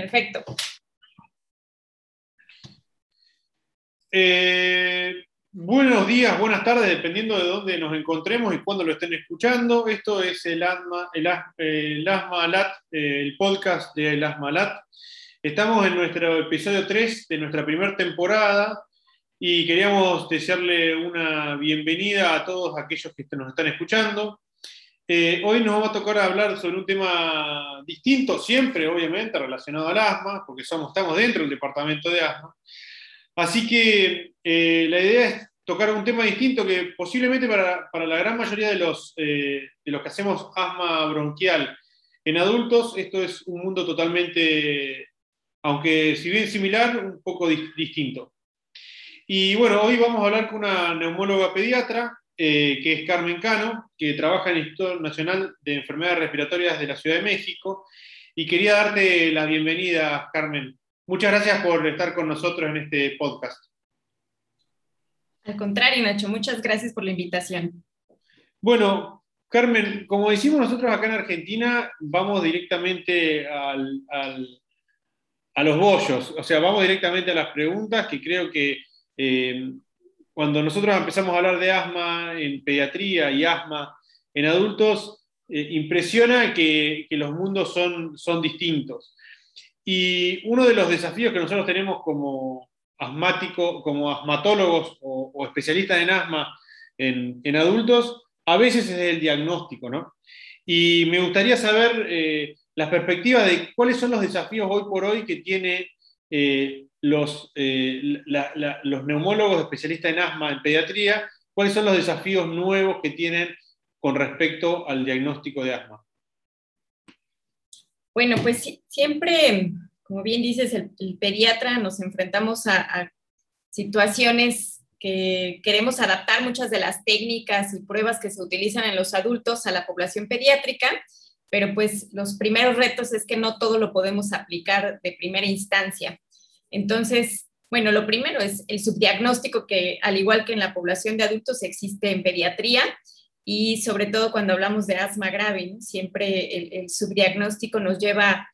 Perfecto. Eh, buenos días, buenas tardes, dependiendo de dónde nos encontremos y cuándo lo estén escuchando. Esto es el Asma, el, el Asma Lat, el podcast de El Asma Lat. Estamos en nuestro episodio 3 de nuestra primera temporada y queríamos desearle una bienvenida a todos aquellos que nos están escuchando. Eh, hoy nos va a tocar hablar sobre un tema distinto, siempre obviamente relacionado al asma, porque somos, estamos dentro del departamento de asma. Así que eh, la idea es tocar un tema distinto que posiblemente para, para la gran mayoría de los, eh, de los que hacemos asma bronquial en adultos, esto es un mundo totalmente, aunque si bien similar, un poco distinto. Y bueno, hoy vamos a hablar con una neumóloga pediatra, eh, que es Carmen Cano, que trabaja en el Instituto Nacional de Enfermedades Respiratorias de la Ciudad de México. Y quería darte la bienvenida, Carmen. Muchas gracias por estar con nosotros en este podcast. Al contrario, Nacho, muchas gracias por la invitación. Bueno, Carmen, como decimos nosotros acá en Argentina, vamos directamente al, a los bollos, o sea, vamos directamente a las preguntas que creo que eh, cuando nosotros empezamos a hablar de asma en pediatría y asma en adultos, eh, impresiona que, los mundos son, son distintos. Y uno de los desafíos que nosotros tenemos como asmático, como asmatólogos o, especialistas en asma en, adultos, a veces es el diagnóstico, ¿no? Y me gustaría saber eh, las perspectivas de cuáles son los desafíos hoy por hoy que tiene eh, eh, los neumólogos especialistas en asma en pediatría, cuáles son los desafíos nuevos que tienen con respecto al diagnóstico de asma. Bueno, pues siempre, como bien dices, el, pediatra nos enfrentamos a, situaciones que queremos adaptar muchas de las técnicas y pruebas que se utilizan en los adultos a la población pediátrica, pero pues los primeros retos es que no todo lo podemos aplicar de primera instancia. Entonces, bueno, lo primero es el subdiagnóstico que al igual que en la población de adultos existe en pediatría y sobre todo cuando hablamos de asma grave, siempre el, subdiagnóstico nos lleva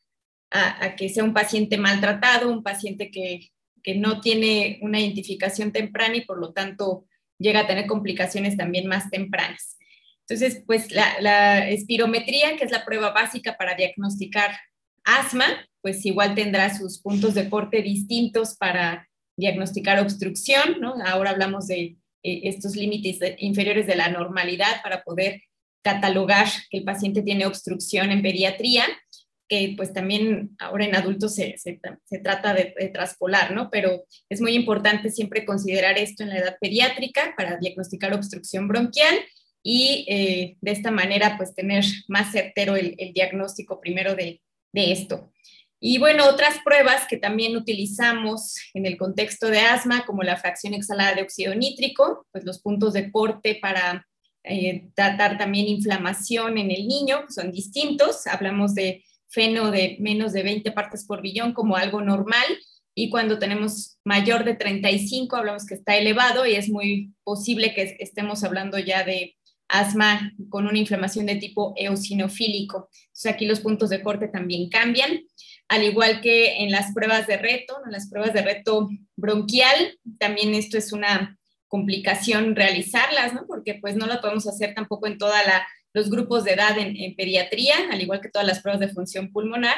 a, que sea un paciente maltratado, un paciente que, no tiene una identificación temprana y por lo tanto llega a tener complicaciones también más tempranas. Entonces, pues la, espirometría, que es la prueba básica para diagnosticar asma, pues igual tendrá sus puntos de corte distintos para diagnosticar obstrucción. Ahora hablamos de eh, estos límites inferiores de la normalidad para poder catalogar que el paciente tiene obstrucción en pediatría, que pues también ahora en adultos se, trata de, traspolar, ¿no? Pero es muy importante siempre considerar esto en la edad pediátrica para diagnosticar obstrucción bronquial y eh, de esta manera pues tener más certero el, diagnóstico primero de, de esto. Y bueno, otras pruebas que también utilizamos en el contexto de asma, como la fracción exhalada de óxido nítrico, pues los puntos de corte para eh, tratar también inflamación en el niño, son distintos. Hablamos de feno de menos de 20 partes por billón como algo normal y cuando tenemos mayor de 35 hablamos que está elevado y es muy posible que estemos hablando ya de asma con una inflamación de tipo eosinofílico. Entonces aquí los puntos de corte también cambian al igual que en las pruebas de reto, en las pruebas de reto bronquial, también esto es una complicación realizarlas, ¿no? Porque pues no lo podemos hacer tampoco en todos los grupos de edad en, pediatría, al igual que todas las pruebas de función pulmonar,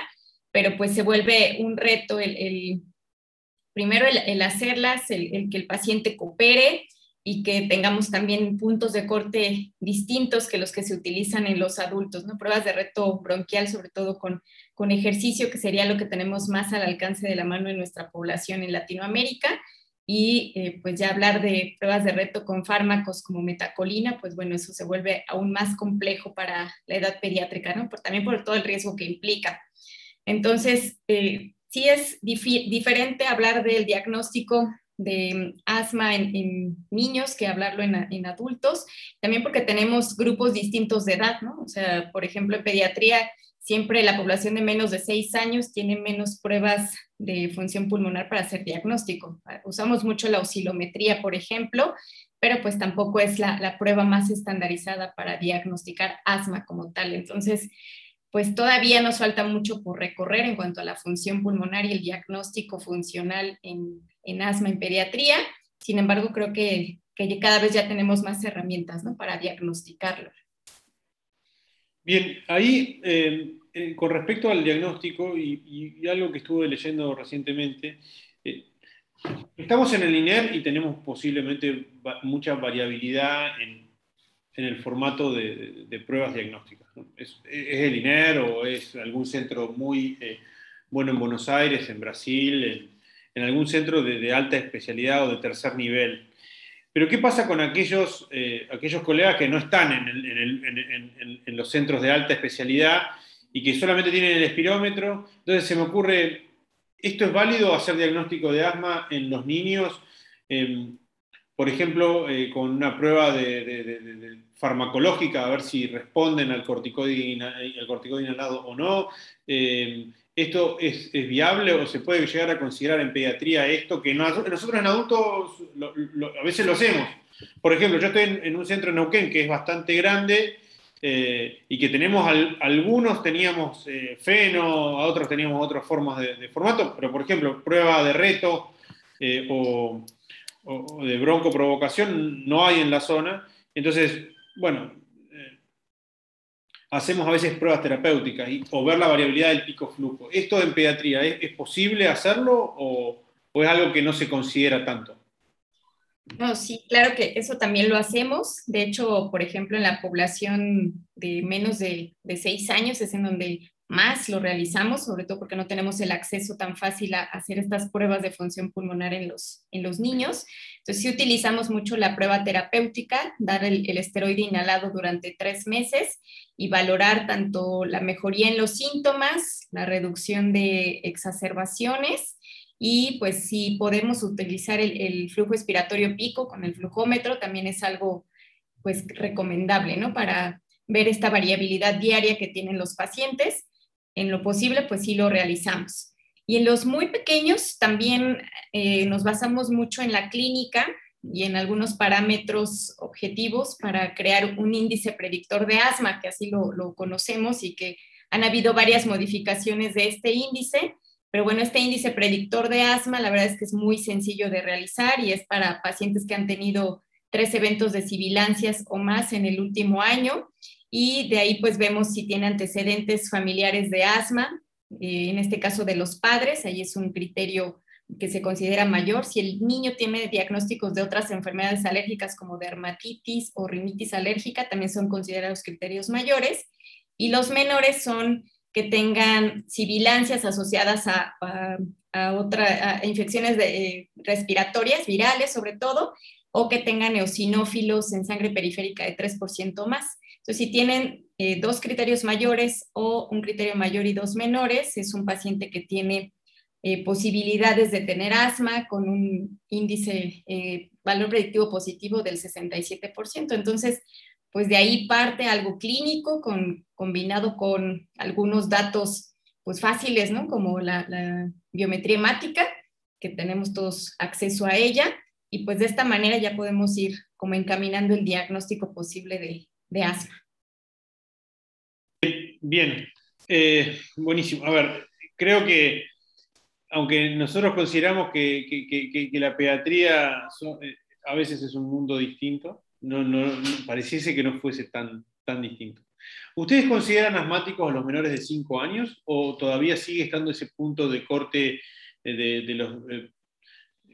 pero pues se vuelve un reto el, primero el, hacerlas, el, que el paciente coopere, y que tengamos también puntos de corte distintos que los que se utilizan en los adultos, ¿no? Pruebas de reto bronquial, sobre todo con, con ejercicio, que sería lo que tenemos más al alcance de la mano en nuestra población en Latinoamérica. Y eh, pues ya hablar de pruebas de reto con fármacos como metacolina, pues bueno, eso se vuelve aún más complejo para la edad pediátrica, ¿no? Por, también por todo el riesgo que implica. Entonces, eh, sí es diferente hablar del diagnóstico de asma en, niños que hablarlo en, adultos, también porque tenemos grupos distintos de edad, ¿no? O sea, por ejemplo, en pediatría, siempre la población de menos de 6 años tiene menos pruebas de función pulmonar para hacer diagnóstico. Usamos mucho la oscilometría, por ejemplo, pero pues tampoco es la, la prueba más estandarizada para diagnosticar asma como tal. Entonces, pues todavía nos falta mucho por recorrer en cuanto a la función pulmonar y el diagnóstico funcional en, asma en pediatría. Sin embargo, creo que, cada vez ya tenemos más herramientas para diagnosticarlo. Bien, ahí eh, eh, con respecto al diagnóstico y, algo que estuve leyendo recientemente, eh, estamos en el INER y tenemos posiblemente mucha variabilidad en, el formato de, pruebas diagnósticas. ¿Es, el INER o es algún centro muy bueno en Buenos Aires, en Brasil, en, algún centro de, alta especialidad o de tercer nivel? Pero ¿qué pasa con aquellos, aquellos colegas que no están en, en los centros de alta especialidad y que solamente tienen el espirómetro. Entonces se me ocurre, ¿esto es válido hacer diagnóstico de asma en los niños? Em, por ejemplo, eh, con una prueba farmacológica, a ver si responden al corticoide, al corticoide inhalado o no. ¿Esto es, viable o se puede llegar a considerar en pediatría esto que nosotros en adultos a veces lo hacemos? Por ejemplo, yo estoy en, un centro en Neuquén que es bastante grande eh, y que tenemos algunos teníamos eh, feno, a otros teníamos otras formas de, formato, pero por ejemplo, prueba de reto eh, o, de broncoprovocación no hay en la zona. Entonces, bueno, hacemos a veces pruebas terapéuticas o ver la variabilidad del pico flujo. ¿Esto en pediatría es, posible hacerlo o es algo que no se considera tanto? No, sí, claro que eso también lo hacemos. De hecho, por ejemplo, en la población de menos de, seis años es en donde más lo realizamos, sobre todo porque no tenemos el acceso tan fácil a hacer estas pruebas de función pulmonar en los, en los niños. Entonces, sí utilizamos mucho la prueba terapéutica, dar el, el esteroide inhalado durante tres meses y valorar tanto la mejoría en los síntomas, la reducción de exacerbaciones y pues si podemos utilizar el, flujo expiratorio pico con el flujómetro, también es algo pues recomendable, ¿no? Para ver esta variabilidad diaria que tienen los pacientes. En lo posible, pues sí lo realizamos. Y en los muy pequeños también eh, nos basamos mucho en la clínica y en algunos parámetros objetivos para crear un índice predictor de asma, que así lo, lo conocemos y que han habido varias modificaciones de este índice pero bueno, este índice predictor de asma, la verdad es que es muy sencillo de realizar y es para pacientes que han tenido tres eventos de sibilancias o más en el último año. Y de ahí pues vemos si tiene antecedentes familiares de asma, eh, en este caso de los padres, ahí es un criterio que se considera mayor. Si el niño tiene diagnósticos de otras enfermedades alérgicas como dermatitis o rinitis alérgica, también son considerados criterios mayores. Y los menores son que tengan sibilancias asociadas a, a, otra, infecciones eh, respiratorias, virales sobre todo, o que tengan eosinófilos en sangre periférica de 3% más. Entonces, si tienen eh, dos criterios mayores o un criterio mayor y dos menores, es un paciente que tiene eh, posibilidades de tener asma con un índice, valor predictivo positivo del 67%. Entonces, pues de ahí parte algo clínico combinado con algunos datos pues fáciles, ¿no? Como la, biometría hemática, que tenemos todos acceso a ella, y pues de esta manera ya podemos ir como encaminando el diagnóstico posible de, asma. Bien, eh, buenísimo. A ver, creo que aunque nosotros consideramos que, la pediatría eh, a veces es un mundo distinto, no, no, pareciese que no fuese tan, tan distinto. ¿Ustedes consideran asmáticos a los menores de 5 años o todavía sigue estando ese punto de corte de, los, eh,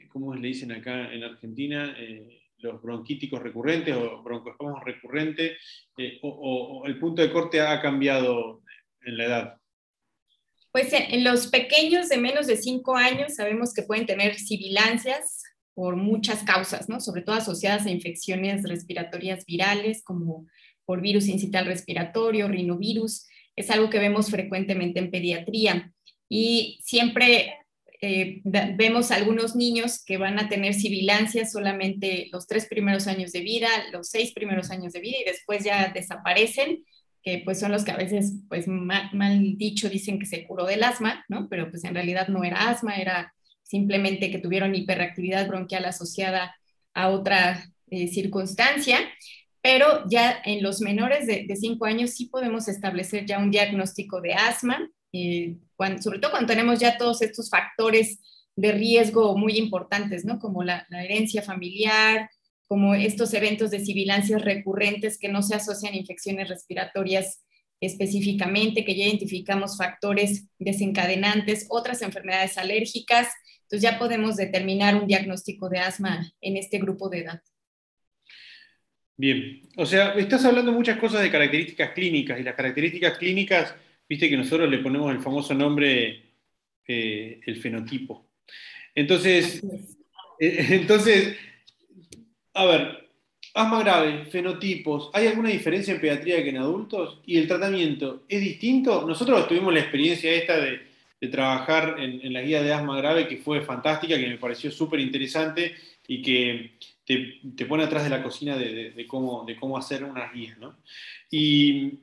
¿cómo le dicen acá en Argentina? Eh, los bronquíticos recurrentes o broncoespasmos recurrentes, eh, o, el punto de corte ha cambiado en la edad? Pues en los pequeños de menos de 5 años sabemos que pueden tener sibilancias, por muchas causas, ¿no? Sobre todo asociadas a infecciones respiratorias virales como por virus incital respiratorio, rinovirus. Es algo que vemos frecuentemente en pediatría y siempre eh, vemos algunos niños que van a tener sibilancias solamente los tres primeros años de vida, los seis primeros años de vida y después ya desaparecen, que pues son los que a veces, pues mal, mal dicho, dicen que se curó del asma, ¿no? Pero pues en realidad no era asma, era simplemente que tuvieron hiperactividad bronquial asociada a otra eh, circunstancia. pero ya en los menores de 5 años sí podemos establecer ya un diagnóstico de asma, eh, sobre todo cuando tenemos ya todos estos factores de riesgo muy importantes, ¿no? Como la, herencia familiar, como estos eventos de sibilancias recurrentes que no se asocian a infecciones respiratorias específicamente, que ya identificamos factores desencadenantes, otras enfermedades alérgicas, entonces ya podemos determinar un diagnóstico de asma en este grupo de edad. Bien, o sea, estás hablando muchas cosas de características clínicas y las características clínicas, viste que nosotros le ponemos el famoso nombre, eh, el fenotipo. Entonces, eh, entonces, a ver, asma grave, fenotipos, ¿hay alguna diferencia en pediatría que en adultos? ¿Y el tratamiento es distinto? Nosotros tuvimos la experiencia esta de, trabajar en, en, la guía de asma grave que fue fantástica, que me pareció súper interesante y que te, pone atrás de la cocina de, cómo, de cómo hacer unas guías. ¿no? Y,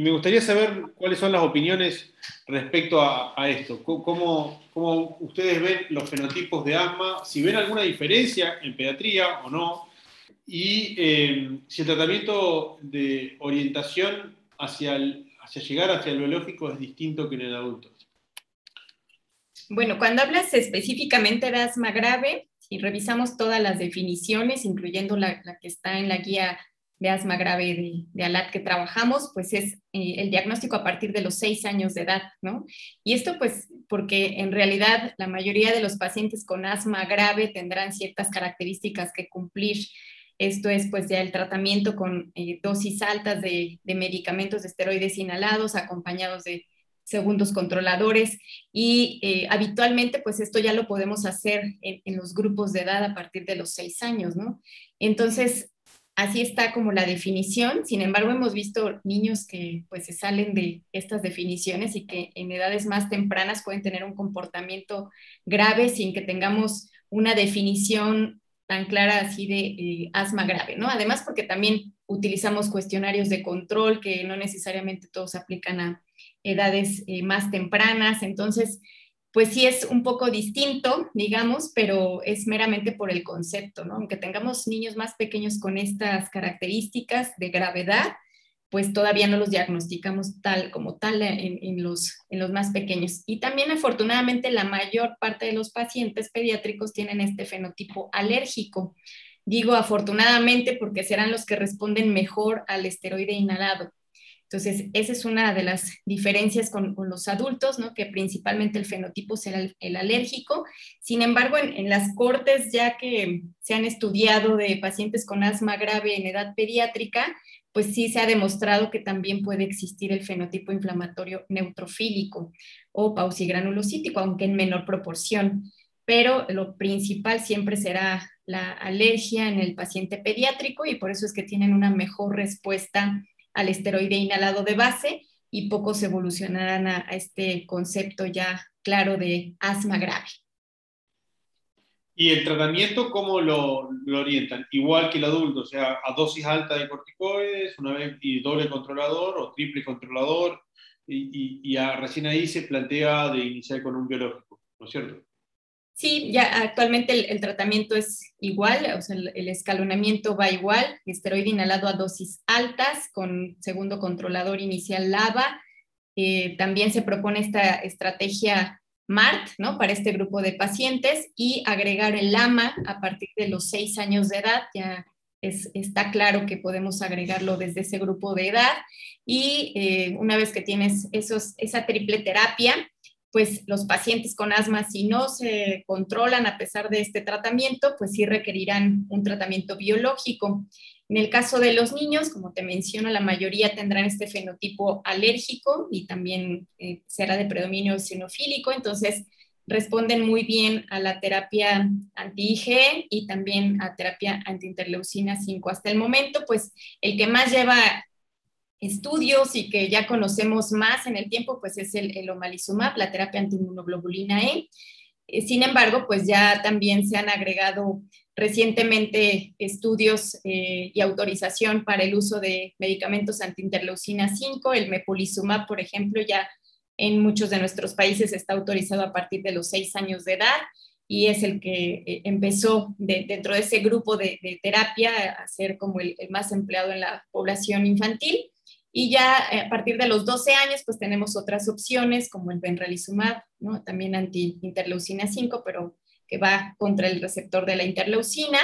me gustaría saber cuáles son las opiniones respecto a, esto. ¿Cómo, ¿Cómo, ustedes ven los fenotipos de asma? Si ven alguna diferencia en pediatría o no. Y eh, si el tratamiento de orientación hacia, hacia llegar hacia el biológico es distinto que en el adulto. Bueno, cuando hablas específicamente de asma grave, si revisamos todas las definiciones, incluyendo la, que está en la guía de asma grave de, ALAT que trabajamos, pues es eh, el diagnóstico a partir de los seis años de edad, ¿no? Y esto pues porque en realidad la mayoría de los pacientes con asma grave tendrán ciertas características que cumplir. Esto es pues ya el tratamiento con eh, dosis altas de, de medicamentos de esteroides inhalados acompañados de segundos controladores y eh, habitualmente pues esto ya lo podemos hacer en, los grupos de edad a partir de los seis años, ¿no? Entonces, así está como la definición, sin embargo hemos visto niños que pues se salen de estas definiciones y que en edades más tempranas pueden tener un comportamiento grave sin que tengamos una definición tan clara así de eh, asma grave, ¿no? Además porque también utilizamos cuestionarios de control que no necesariamente todos aplican a edades eh, más tempranas, entonces, pues sí es un poco distinto, digamos, pero es meramente por el concepto, ¿no? Aunque tengamos niños más pequeños con estas características de gravedad, pues todavía no los diagnosticamos tal como tal en, los, en los más pequeños. Y también afortunadamente la mayor parte de los pacientes pediátricos tienen este fenotipo alérgico. Digo afortunadamente porque serán los que responden mejor al esteroide inhalado. Entonces, esa es una de las diferencias con, los adultos, ¿no? que principalmente el fenotipo será el, alérgico. Sin embargo, en, las cortes ya que se han estudiado de pacientes con asma grave en edad pediátrica, pues sí se ha demostrado que también puede existir el fenotipo inflamatorio neutrofílico o pausigranulocítico, aunque en menor proporción. Pero lo principal siempre será la alergia en el paciente pediátrico y por eso es que tienen una mejor respuesta al esteroide inhalado de base y pocos evolucionarán a, este concepto ya claro de asma grave. ¿Y el tratamiento cómo lo, orientan? Igual que el adulto, o sea, a dosis alta de corticoides, una vez y doble controlador o triple controlador, y, y, recién ahí se plantea de iniciar con un biológico, ¿no es cierto? Sí, ya actualmente el, tratamiento es igual, o sea, el, escalonamiento va igual, esteroide inhalado a dosis altas con segundo controlador inicial LAVA. Eh, también se propone esta estrategia MART, ¿no? Para este grupo de pacientes y agregar el LAMA a partir de los seis años de edad, ya es, está claro que podemos agregarlo desde ese grupo de edad. Y eh, una vez que tienes esos, esa triple terapia, pues los pacientes con asma, si no se controlan a pesar de este tratamiento, pues sí requerirán un tratamiento biológico. En el caso de los niños, como te menciono, la mayoría tendrán este fenotipo alérgico y también eh, será de predominio sinofílico, entonces responden muy bien a la terapia anti-IgE y también a terapia antiinterleucina 5. Hasta el momento, pues el que más lleva estudios y que ya conocemos más en el tiempo, pues es el, omalizumab, la terapia antiinmunoglobulina E. Eh, sin embargo, pues ya también se han agregado recientemente estudios eh, y autorización para el uso de medicamentos antiinterleucina 5, el mepolizumab, por ejemplo, ya en muchos de nuestros países está autorizado a partir de los seis años de edad y es el que eh, empezó dentro de ese grupo de, terapia a ser como el, más empleado en la población infantil. Y ya eh, a partir de los 12 años, pues tenemos otras opciones como el benralizumab, ¿no? también anti-interleucina 5, pero que va contra el receptor de la interleucina,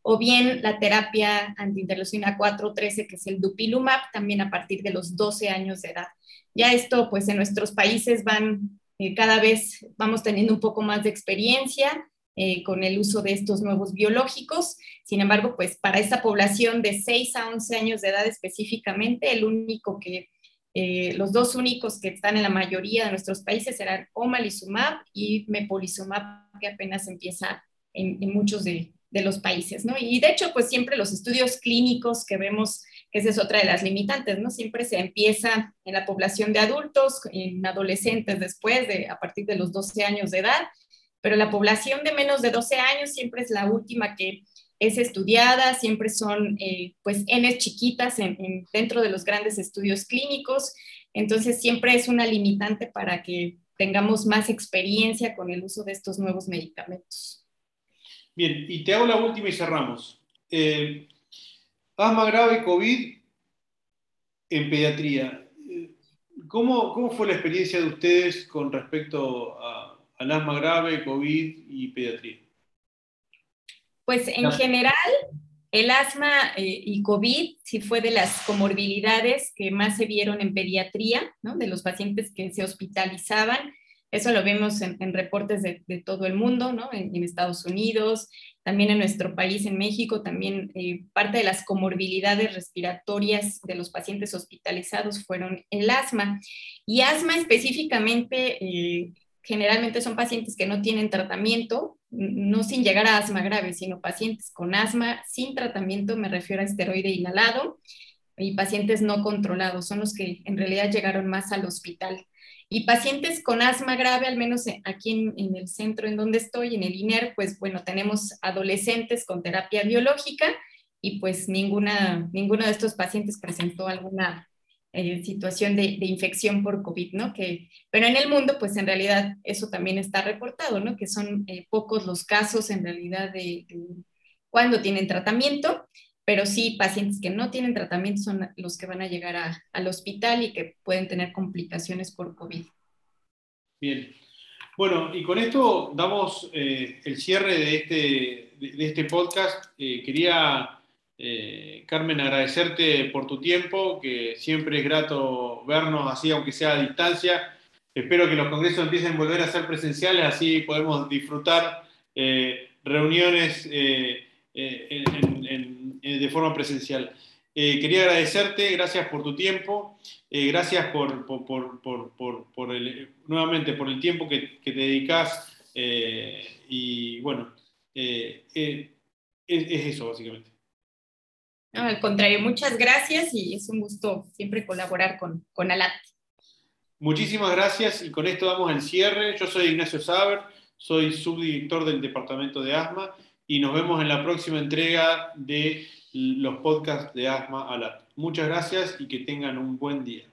o bien la terapia anti-interleucina 4-13, que es el dupilumab, también a partir de los 12 años de edad. Ya esto, pues en nuestros países van eh, cada vez vamos teniendo un poco más de experiencia eh, con el uso de estos nuevos biológicos. Sin embargo, pues para esta población de 6 a 11 años de edad específicamente, el único que, eh, los dos únicos que están en la mayoría de nuestros países serán omalizumab y mepolizumab, que apenas empieza en, muchos de, de los países, ¿no? Y de hecho, pues siempre los estudios clínicos que vemos, que esa es otra de las limitantes, ¿no? Siempre se empieza en la población de adultos, en adolescentes después, de, a partir de los 12 años de edad, pero la población de menos de 12 años siempre es la última que es estudiada, siempre son eh, pues chiquitas en, dentro de los grandes estudios clínicos, entonces siempre es una limitante para que tengamos más experiencia con el uso de estos nuevos medicamentos. Bien, y te hago la última y cerramos. Eh, asma grave COVID en pediatría. ¿Cómo, ¿Cómo, fue la experiencia de ustedes con respecto al asma grave, COVID y pediatría? Pues en general, el asma eh, y COVID sí fue de las comorbilidades que más se vieron en pediatría, ¿no? de los pacientes que se hospitalizaban eso lo vemos en, reportes de, todo el mundo, ¿no? En, Estados Unidos, también en nuestro país, en México, también eh, parte de las comorbilidades respiratorias de los pacientes hospitalizados fueron el asma. Y asma específicamente, eh, generalmente son pacientes que no tienen tratamiento, no sin llegar a asma grave, sino pacientes con asma sin tratamiento, me refiero a esteroide inhalado, y pacientes no controlados, son los que en realidad llegaron más al hospital. Y pacientes con asma grave, al menos aquí en, el centro en donde estoy, en el INER, pues bueno, tenemos adolescentes con terapia biológica y pues ninguna, ninguno de estos pacientes presentó alguna eh, situación de, infección por COVID, ¿no? Que, pero en el mundo, pues en realidad eso también está reportado, ¿no? Que son eh, pocos los casos en realidad de, cuando tienen tratamiento pero sí pacientes que no tienen tratamiento son los que van a llegar al hospital y que pueden tener complicaciones por COVID. Bien. Bueno, y con esto damos eh, el cierre de este, de, este podcast. Eh, quería, eh, Carmen, agradecerte por tu tiempo, que siempre es grato vernos así, aunque sea a distancia. Espero que los congresos empiecen a volver a ser presenciales, así podemos disfrutar reuniones en eh, de forma presencial. Eh, quería agradecerte, gracias por tu tiempo, eh, gracias por, nuevamente por el tiempo que, te dedicas y bueno, es, eso básicamente. Al contrario, muchas gracias y es un gusto siempre colaborar con, con ALAT. Muchísimas gracias y con esto damos el cierre. Yo soy Ignacio Saber, soy subdirector del Departamento de Asma y nos vemos en la próxima entrega de los podcasts de Asma Alat. Muchas gracias y que tengan un buen día.